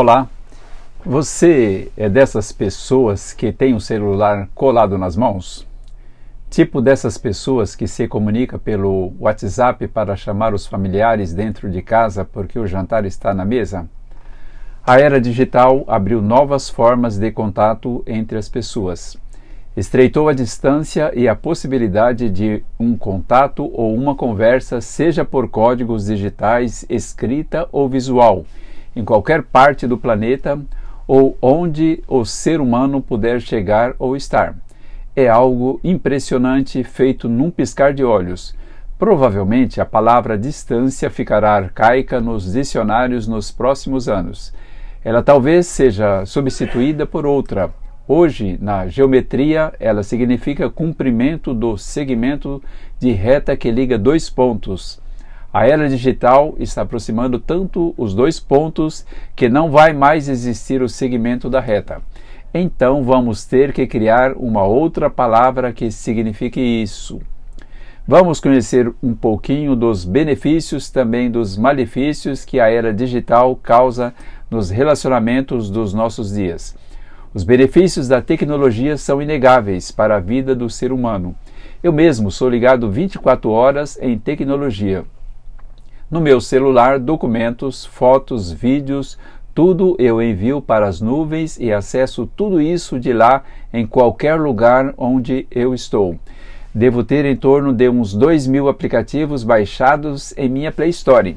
Olá, você é dessas pessoas que tem o celular colado nas mãos? Tipo dessas pessoas que se comunica pelo WhatsApp para chamar os familiares dentro de casa porque o jantar está na mesa? A era digital abriu novas formas de contato entre as pessoas. Estreitou a distância e a possibilidade de um contato ou uma conversa, seja por códigos digitais, escrita ou visual em qualquer parte do planeta ou onde o ser humano puder chegar ou estar. É algo impressionante feito num piscar de olhos. Provavelmente a palavra distância ficará arcaica nos dicionários nos próximos anos. Ela talvez seja substituída por outra. Hoje, na geometria, ela significa comprimento do segmento de reta que liga dois pontos a era digital está aproximando tanto os dois pontos que não vai mais existir o segmento da reta. Então vamos ter que criar uma outra palavra que signifique isso. Vamos conhecer um pouquinho dos benefícios, também dos malefícios que a era digital causa nos relacionamentos dos nossos dias. Os benefícios da tecnologia são inegáveis para a vida do ser humano. Eu mesmo sou ligado 24 horas em tecnologia. No meu celular, documentos, fotos, vídeos, tudo eu envio para as nuvens e acesso tudo isso de lá em qualquer lugar onde eu estou. Devo ter em torno de uns 2 mil aplicativos baixados em minha Play Store.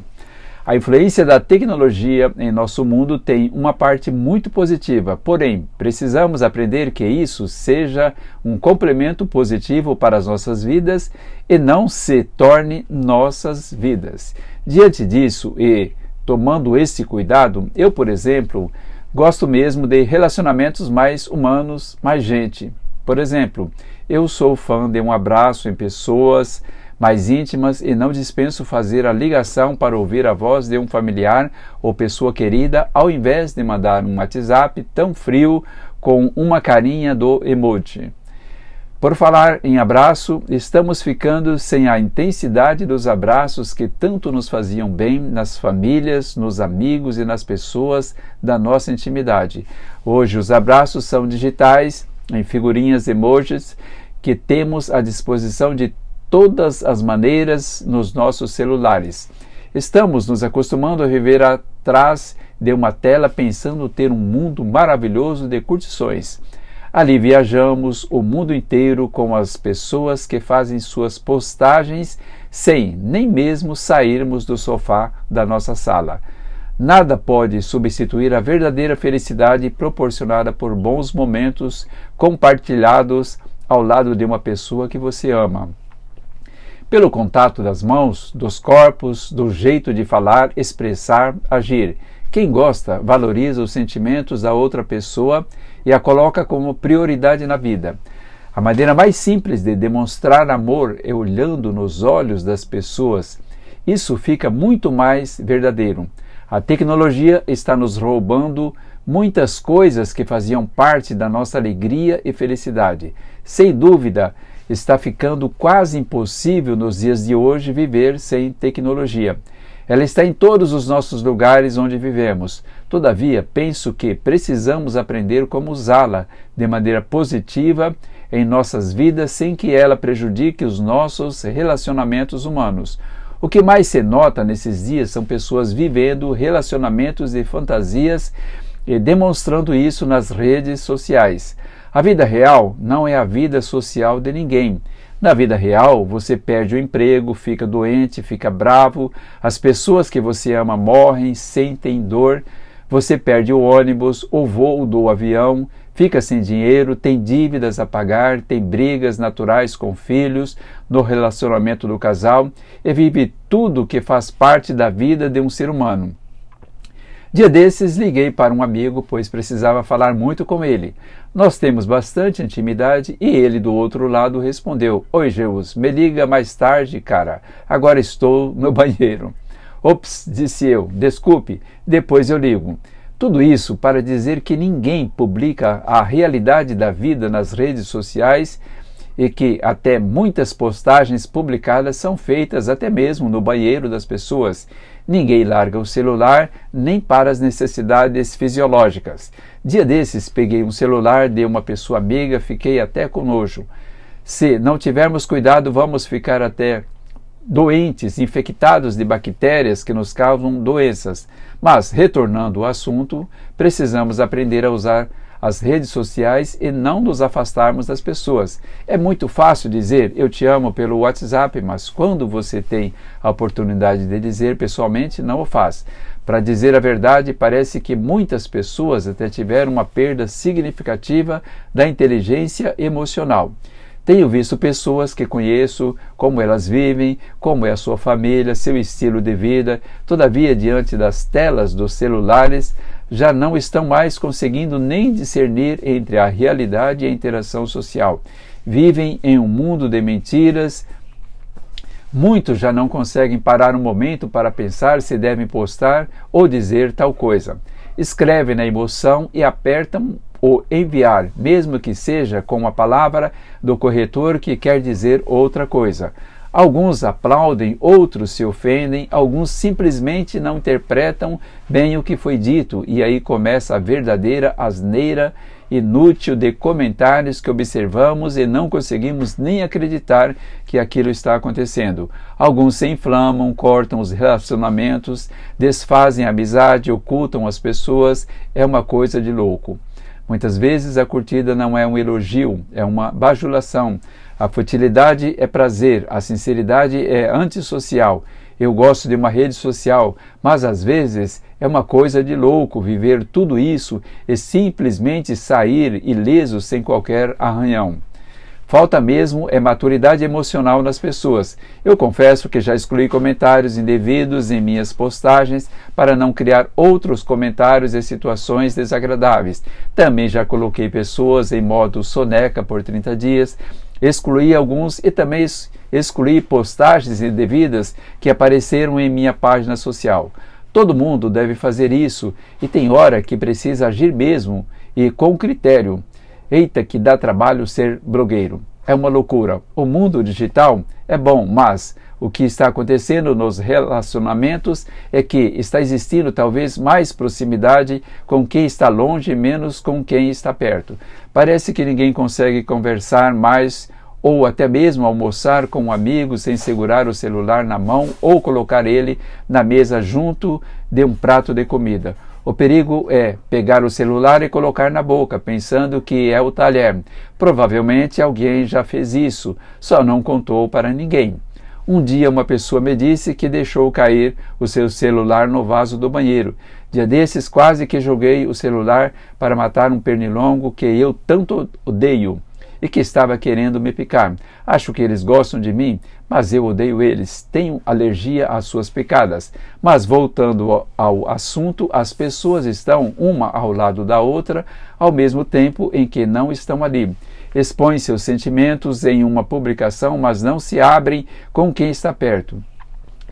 A influência da tecnologia em nosso mundo tem uma parte muito positiva, porém, precisamos aprender que isso seja um complemento positivo para as nossas vidas e não se torne nossas vidas. Diante disso e tomando esse cuidado, eu, por exemplo, gosto mesmo de relacionamentos mais humanos, mais gente. Por exemplo, eu sou fã de um abraço em pessoas mais íntimas e não dispenso fazer a ligação para ouvir a voz de um familiar ou pessoa querida, ao invés de mandar um WhatsApp tão frio com uma carinha do emoji. Por falar em abraço, estamos ficando sem a intensidade dos abraços que tanto nos faziam bem nas famílias, nos amigos e nas pessoas da nossa intimidade. Hoje os abraços são digitais, em figurinhas emojis que temos à disposição de todas as maneiras nos nossos celulares. Estamos nos acostumando a viver atrás de uma tela pensando ter um mundo maravilhoso de curtições. Ali viajamos o mundo inteiro com as pessoas que fazem suas postagens sem nem mesmo sairmos do sofá da nossa sala. Nada pode substituir a verdadeira felicidade proporcionada por bons momentos compartilhados ao lado de uma pessoa que você ama pelo contato das mãos, dos corpos, do jeito de falar, expressar, agir. Quem gosta valoriza os sentimentos da outra pessoa e a coloca como prioridade na vida. A maneira mais simples de demonstrar amor é olhando nos olhos das pessoas. Isso fica muito mais verdadeiro. A tecnologia está nos roubando muitas coisas que faziam parte da nossa alegria e felicidade. Sem dúvida, está ficando quase impossível nos dias de hoje viver sem tecnologia. Ela está em todos os nossos lugares onde vivemos. Todavia, penso que precisamos aprender como usá-la de maneira positiva em nossas vidas sem que ela prejudique os nossos relacionamentos humanos. O que mais se nota nesses dias são pessoas vivendo relacionamentos de fantasias e demonstrando isso nas redes sociais. A vida real não é a vida social de ninguém. Na vida real, você perde o emprego, fica doente, fica bravo, as pessoas que você ama morrem, sentem dor, você perde o ônibus, o voo do avião, fica sem dinheiro, tem dívidas a pagar, tem brigas naturais com filhos, no relacionamento do casal e vive tudo que faz parte da vida de um ser humano. Dia desses liguei para um amigo, pois precisava falar muito com ele. Nós temos bastante intimidade e ele do outro lado respondeu: Oi, Jeus, me liga mais tarde, cara. Agora estou no banheiro. Ops, disse eu, desculpe, depois eu ligo. Tudo isso para dizer que ninguém publica a realidade da vida nas redes sociais e que até muitas postagens publicadas são feitas até mesmo no banheiro das pessoas. Ninguém larga o celular nem para as necessidades fisiológicas. Dia desses, peguei um celular de uma pessoa amiga, fiquei até com nojo. Se não tivermos cuidado, vamos ficar até doentes, infectados de bactérias que nos causam doenças. Mas, retornando ao assunto, precisamos aprender a usar as redes sociais e não nos afastarmos das pessoas. É muito fácil dizer eu te amo pelo WhatsApp, mas quando você tem a oportunidade de dizer pessoalmente, não o faz. Para dizer a verdade, parece que muitas pessoas até tiveram uma perda significativa da inteligência emocional. Tenho visto pessoas que conheço, como elas vivem, como é a sua família, seu estilo de vida, todavia, diante das telas dos celulares, já não estão mais conseguindo nem discernir entre a realidade e a interação social. Vivem em um mundo de mentiras. Muitos já não conseguem parar um momento para pensar se devem postar ou dizer tal coisa. Escrevem na emoção e apertam o enviar, mesmo que seja com a palavra do corretor que quer dizer outra coisa. Alguns aplaudem, outros se ofendem, alguns simplesmente não interpretam bem o que foi dito, e aí começa a verdadeira asneira inútil de comentários que observamos e não conseguimos nem acreditar que aquilo está acontecendo. Alguns se inflamam, cortam os relacionamentos, desfazem a amizade, ocultam as pessoas, é uma coisa de louco. Muitas vezes a curtida não é um elogio, é uma bajulação. A futilidade é prazer, a sinceridade é antissocial. Eu gosto de uma rede social, mas às vezes é uma coisa de louco viver tudo isso e simplesmente sair ileso sem qualquer arranhão. Falta mesmo é maturidade emocional nas pessoas. Eu confesso que já excluí comentários indevidos em minhas postagens para não criar outros comentários e situações desagradáveis. Também já coloquei pessoas em modo soneca por 30 dias, excluí alguns e também excluí postagens indevidas que apareceram em minha página social. Todo mundo deve fazer isso e tem hora que precisa agir mesmo e com critério. Eita, que dá trabalho ser blogueiro. É uma loucura. O mundo digital é bom, mas o que está acontecendo nos relacionamentos é que está existindo talvez mais proximidade com quem está longe, menos com quem está perto. Parece que ninguém consegue conversar mais ou até mesmo almoçar com um amigo sem segurar o celular na mão ou colocar ele na mesa junto de um prato de comida. O perigo é pegar o celular e colocar na boca, pensando que é o talher. Provavelmente alguém já fez isso, só não contou para ninguém. Um dia uma pessoa me disse que deixou cair o seu celular no vaso do banheiro. Dia desses quase que joguei o celular para matar um pernilongo que eu tanto odeio e que estava querendo me picar. Acho que eles gostam de mim, mas eu odeio eles. Tenho alergia às suas picadas. Mas voltando ao assunto, as pessoas estão uma ao lado da outra ao mesmo tempo em que não estão ali. Expõem seus sentimentos em uma publicação, mas não se abrem com quem está perto.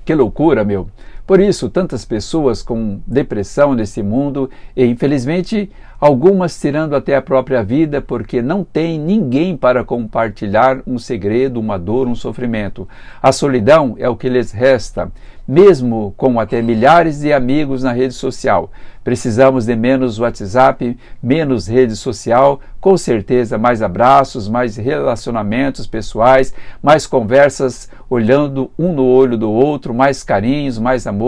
Que loucura, meu! Por isso, tantas pessoas com depressão nesse mundo e, infelizmente, algumas tirando até a própria vida porque não tem ninguém para compartilhar um segredo, uma dor, um sofrimento. A solidão é o que lhes resta, mesmo com até milhares de amigos na rede social. Precisamos de menos WhatsApp, menos rede social, com certeza mais abraços, mais relacionamentos pessoais, mais conversas olhando um no olho do outro, mais carinhos, mais amor.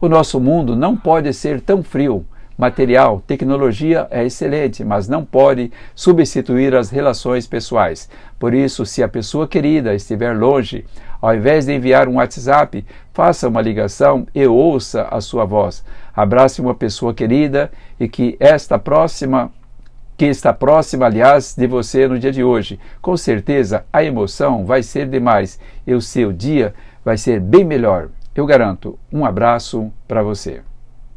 O nosso mundo não pode ser tão frio material, tecnologia é excelente, mas não pode substituir as relações pessoais. Por isso, se a pessoa querida estiver longe, ao invés de enviar um WhatsApp, faça uma ligação e ouça a sua voz. Abrace uma pessoa querida e que esta próxima que está próxima, aliás, de você no dia de hoje. Com certeza a emoção vai ser demais e o seu dia vai ser bem melhor. Eu garanto. Um abraço para você.